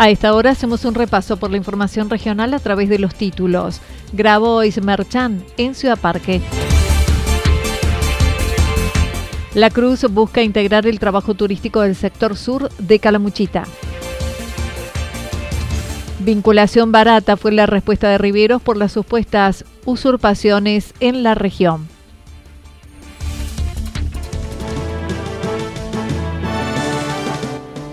A esta hora hacemos un repaso por la información regional a través de los títulos. Grabois Merchan en Ciudad Parque. La Cruz busca integrar el trabajo turístico del sector sur de Calamuchita. Vinculación barata fue la respuesta de Riveros por las supuestas usurpaciones en la región.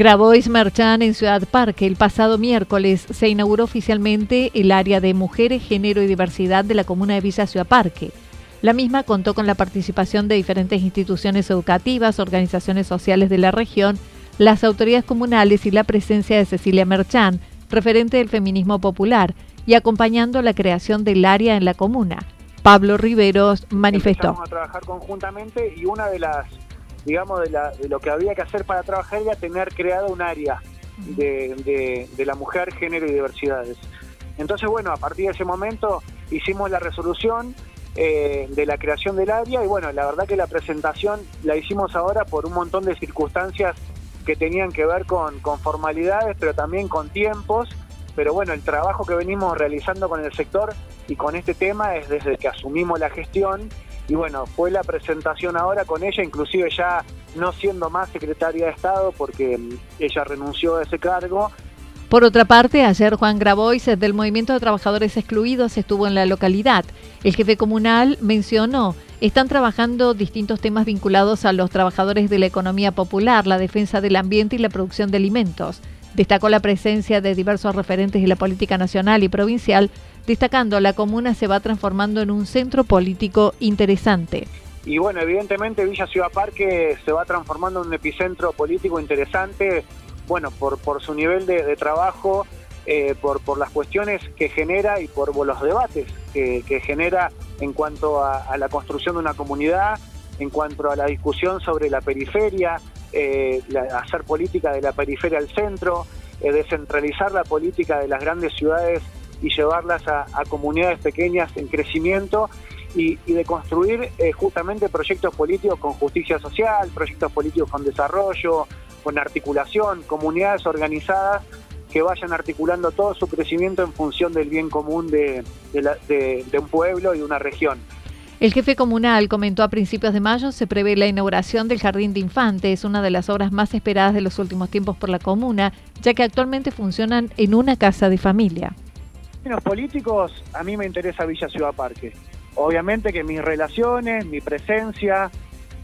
Grabois Merchan en Ciudad Parque. El pasado miércoles se inauguró oficialmente el área de mujeres, género y diversidad de la comuna de Villa Ciudad Parque. La misma contó con la participación de diferentes instituciones educativas, organizaciones sociales de la región, las autoridades comunales y la presencia de Cecilia Merchan, referente del feminismo popular, y acompañando la creación del área en la comuna. Pablo Riveros manifestó. A trabajar conjuntamente y una de las digamos, de, lo que había que hacer para trabajar era tener creado un área de, la mujer, género y diversidades. Entonces, bueno, a partir de ese momento hicimos la resolución eh, de la creación del área y bueno, la verdad que la presentación la hicimos ahora por un montón de circunstancias que tenían que ver con, con formalidades, pero también con tiempos. Pero bueno, el trabajo que venimos realizando con el sector y con este tema es desde que asumimos la gestión y bueno, fue la presentación ahora con ella, inclusive ya no siendo más secretaria de Estado porque mm, ella renunció a ese cargo. Por otra parte, ayer Juan Grabois del Movimiento de Trabajadores Excluidos estuvo en la localidad. El jefe comunal mencionó, están trabajando distintos temas vinculados a los trabajadores de la economía popular, la defensa del ambiente y la producción de alimentos. Destacó la presencia de diversos referentes de la política nacional y provincial destacando la comuna se va transformando en un centro político interesante. Y bueno, evidentemente Villa Ciudad Parque se va transformando en un epicentro político interesante, bueno, por, por su nivel de, trabajo, eh, por, por las cuestiones que genera y por los debates que, genera en cuanto a, la construcción de una comunidad, en cuanto a la discusión sobre la periferia, eh, hacer política de la periferia al centro, eh, descentralizar la política de las grandes ciudades y llevarlas a, comunidades pequeñas en crecimiento y, de construir eh, justamente proyectos políticos con justicia social, proyectos políticos con desarrollo, con articulación, comunidades organizadas que vayan articulando todo su crecimiento en función del bien común de, de un pueblo y una región. El jefe comunal comentó a principios de mayo se prevé la inauguración del Jardín de Infantes, una de las obras más esperadas de los últimos tiempos por la comuna, ya que actualmente funcionan en una casa de familia. En los políticos, a mí me interesa Villa Ciudad Parque. Obviamente que mis relaciones, mi presencia,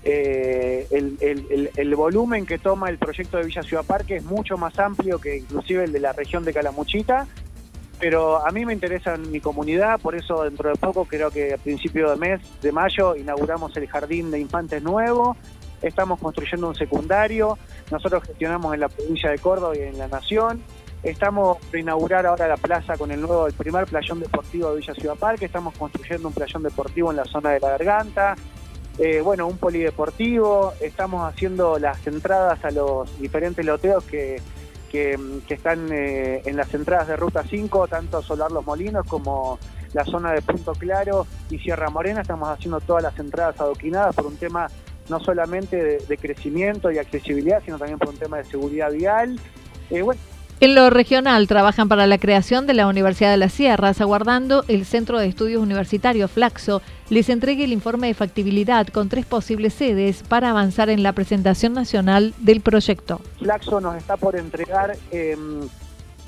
eh, el, volumen que toma el proyecto de Villa Ciudad Parque es mucho más amplio que inclusive el de la región de Calamuchita, pero a mí me interesa mi comunidad, por eso dentro de poco, creo que a principio de mes de mayo, inauguramos el Jardín de Infantes Nuevo, estamos construyendo un secundario, nosotros gestionamos en la provincia de Córdoba y en la Nación, Estamos por inaugurar ahora la plaza con el nuevo, el primer playón deportivo de Villa Ciudad Parque. Estamos construyendo un playón deportivo en la zona de la Garganta. Eh, bueno, un polideportivo. Estamos haciendo las entradas a los diferentes loteos que, que, están eh, en las entradas de Ruta 5, tanto Solar Los Molinos como la zona de Punto Claro y Sierra Morena. Estamos haciendo todas las entradas adoquinadas por un tema no solamente de, crecimiento y accesibilidad, sino también por un tema de seguridad vial. Eh, en lo regional trabajan para la creación de la Universidad de las Sierras, aguardando el Centro de Estudios Universitarios Flaxo les entregue el informe de factibilidad con tres posibles sedes para avanzar en la presentación nacional del proyecto. Flaxo nos está por entregar em,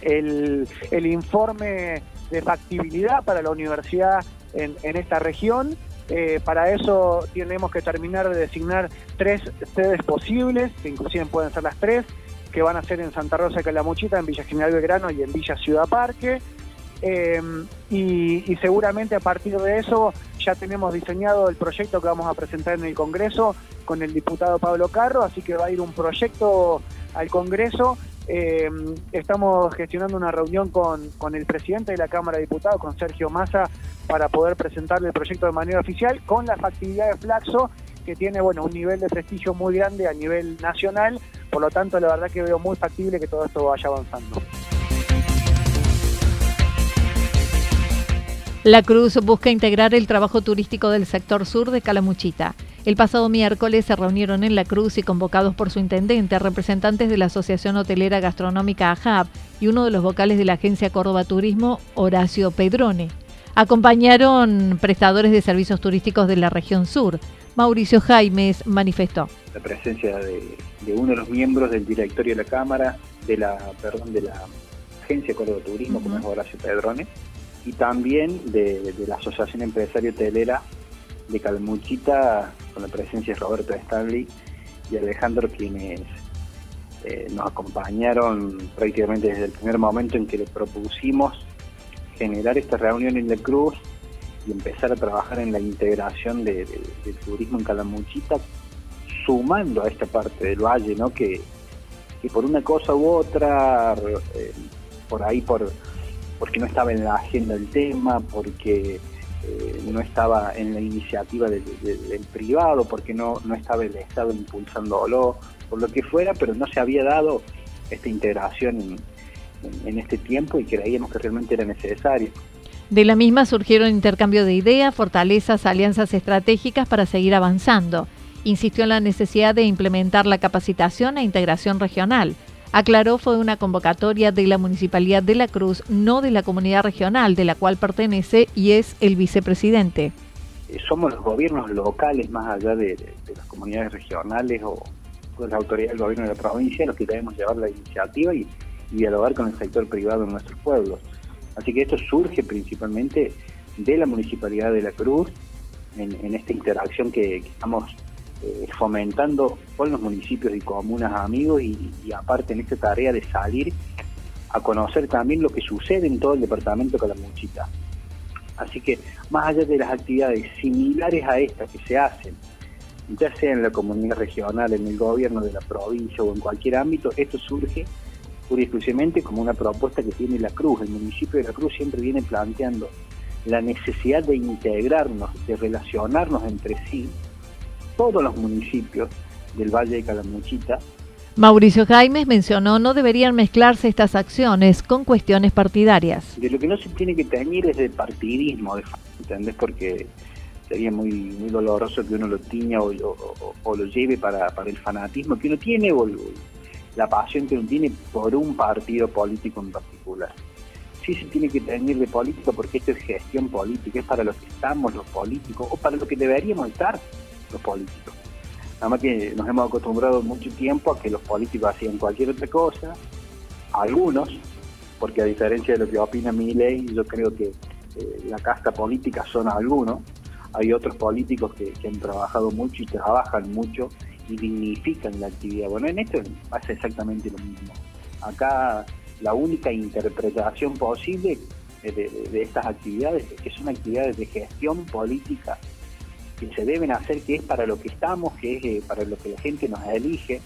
el, informe de factibilidad para la universidad en, esta región. Eh, para eso tenemos que terminar de designar tres sedes posibles, que inclusive pueden ser las tres que van a ser en Santa Rosa de Calamuchita, en Villa General Belgrano y en Villa Ciudad Parque. Eh, y, seguramente a partir de eso ya tenemos diseñado el proyecto que vamos a presentar en el Congreso con el diputado Pablo Carro, así que va a ir un proyecto al Congreso. Eh, estamos gestionando una reunión con, con, el presidente de la Cámara de Diputados, con Sergio Massa, para poder presentarle el proyecto de manera oficial con la factibilidad de Flaxo, que tiene bueno un nivel de prestigio muy grande a nivel nacional, por lo tanto, la verdad que veo muy factible que todo esto vaya avanzando. La Cruz busca integrar el trabajo turístico del sector sur de Calamuchita. El pasado miércoles se reunieron en La Cruz y convocados por su intendente representantes de la Asociación Hotelera Gastronómica AJAB y uno de los vocales de la Agencia Córdoba Turismo, Horacio Pedrone. Acompañaron prestadores de servicios turísticos de la región sur. Mauricio Jaimes manifestó. La presencia de, uno de los miembros del directorio de la Cámara, de la, perdón, de la Agencia Córdoba Turismo, como es Horacio Pedrone, y también de, la Asociación Empresario Telera de Calmuchita, con la presencia de Roberto Stanley y Alejandro, quienes eh, nos acompañaron prácticamente desde el primer momento en que le propusimos generar esta reunión en la Cruz y empezar a trabajar en la integración del turismo en Calamuchita, sumando a esta parte del valle, ¿no? Que, por una cosa u otra, eh, por ahí por porque no estaba en la agenda el tema, porque eh, no estaba en la iniciativa del, privado, porque no, no estaba el Estado impulsándolo, por lo que fuera, pero no se había dado esta integración en, en este tiempo y creíamos que realmente era necesario. De la misma surgieron intercambio de ideas, fortalezas, alianzas estratégicas para seguir avanzando. Insistió en la necesidad de implementar la capacitación e integración regional. Aclaró fue una convocatoria de la Municipalidad de La Cruz, no de la comunidad regional de la cual pertenece y es el vicepresidente. Somos los gobiernos locales, más allá de, las comunidades regionales o, las autoridades del gobierno de la provincia, los que debemos llevar la iniciativa y dialogar con el sector privado en nuestros pueblos. Así que esto surge principalmente de la Municipalidad de La Cruz, en, esta interacción que, estamos eh, fomentando con los municipios y comunas amigos y, aparte en esta tarea de salir a conocer también lo que sucede en todo el departamento de Calamuchita. Así que más allá de las actividades similares a estas que se hacen, ya sea en la comunidad regional, en el gobierno de la provincia o en cualquier ámbito, esto surge pura y exclusivamente como una propuesta que tiene la Cruz. El municipio de la Cruz siempre viene planteando la necesidad de integrarnos, de relacionarnos entre sí, todos los municipios del Valle de Calamuchita. Mauricio Jaimes mencionó no deberían mezclarse estas acciones con cuestiones partidarias. De lo que no se tiene que teñir es de partidismo, ¿entendés? Porque sería muy muy doloroso que uno lo tiña o, lo lleve para, para, el fanatismo que uno tiene o, la pasión que uno tiene por un partido político en particular. Sí se tiene que tener de política porque esto es gestión política, es para lo que estamos los políticos o para lo que deberíamos estar los políticos. Nada más que nos hemos acostumbrado mucho tiempo a que los políticos hacían cualquier otra cosa, algunos, porque a diferencia de lo que opina mi ley, yo creo que eh, la casta política son algunos, hay otros políticos que, que han trabajado mucho y trabajan mucho y dignifican la actividad. Bueno, en esto pasa exactamente lo mismo. Acá la única interpretación posible de, estas actividades es que son actividades de gestión política que se deben hacer, que es para lo que estamos, que es eh, para lo que la gente nos elige.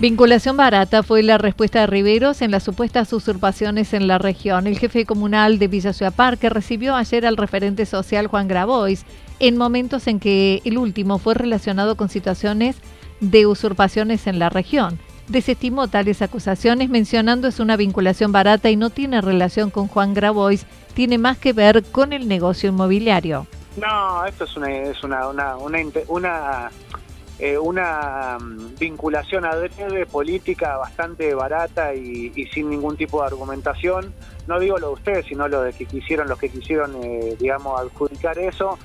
Vinculación barata fue la respuesta de Riveros en las supuestas usurpaciones en la región. El jefe comunal de Villa Ciudad Parque recibió ayer al referente social Juan Grabois en momentos en que el último fue relacionado con situaciones de usurpaciones en la región. Desestimó tales acusaciones mencionando es una vinculación barata y no tiene relación con Juan Grabois, tiene más que ver con el negocio inmobiliario. No, esto es una, una, una, una, eh, mm, vinculación adrede política bastante barata y, sin ningún tipo de argumentación. No digo lo de ustedes, sino lo de que quisieron, los que quisieron, eh, digamos, adjudicar eso.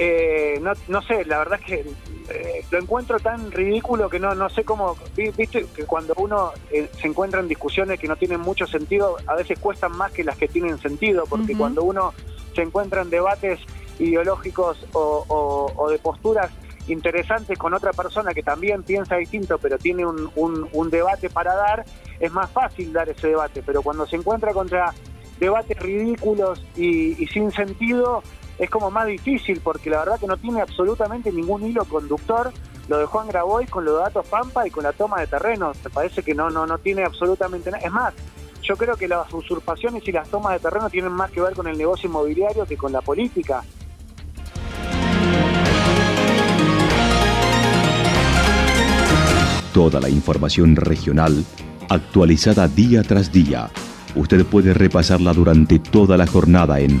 Eh, no, no sé, la verdad es que eh, lo encuentro tan ridículo que no, no sé cómo, viste que cuando uno eh, se encuentra en discusiones que no tienen mucho sentido, a veces cuestan más que las que tienen sentido, porque cuando uno se encuentra en debates ideológicos o, de posturas interesantes con otra persona que también piensa distinto, pero tiene un, un, debate para dar, es más fácil dar ese debate, pero cuando se encuentra contra debates ridículos y, y sin sentido, es como más difícil porque la verdad que no tiene absolutamente ningún hilo conductor lo de Juan Grabois con los datos Pampa y con la toma de terrenos. Me parece que no, no, no tiene absolutamente nada. Es más, yo creo que las usurpaciones y las tomas de terreno tienen más que ver con el negocio inmobiliario que con la política. Toda la información regional actualizada día tras día. Usted puede repasarla durante toda la jornada en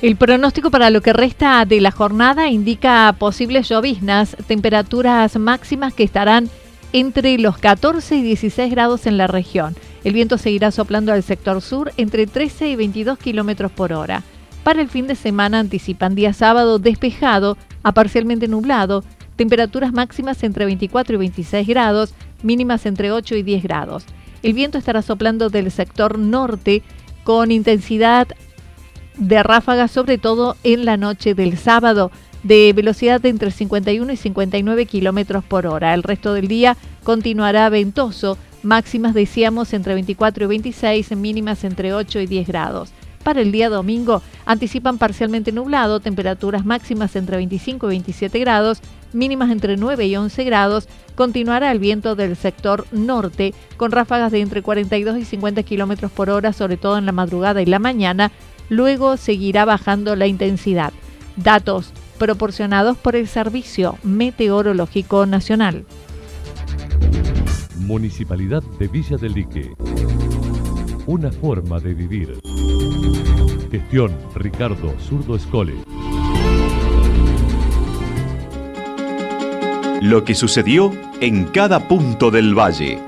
El pronóstico para lo que resta de la jornada indica posibles lloviznas, temperaturas máximas que estarán entre los 14 y 16 grados en la región. El viento seguirá soplando al sector sur entre 13 y 22 kilómetros por hora. Para el fin de semana anticipan día sábado despejado a parcialmente nublado, temperaturas máximas entre 24 y 26 grados, mínimas entre 8 y 10 grados. El viento estará soplando del sector norte con intensidad de ráfagas, sobre todo en la noche del sábado, de velocidad de entre 51 y 59 kilómetros por hora. El resto del día continuará ventoso, máximas decíamos entre 24 y 26, mínimas entre 8 y 10 grados. Para el día domingo anticipan parcialmente nublado, temperaturas máximas entre 25 y 27 grados, mínimas entre 9 y 11 grados. Continuará el viento del sector norte con ráfagas de entre 42 y 50 kilómetros por hora, sobre todo en la madrugada y la mañana, Luego seguirá bajando la intensidad. Datos proporcionados por el Servicio Meteorológico Nacional. Municipalidad de Villa del Lique. Una forma de vivir. Gestión Ricardo Zurdo Escole. Lo que sucedió en cada punto del valle.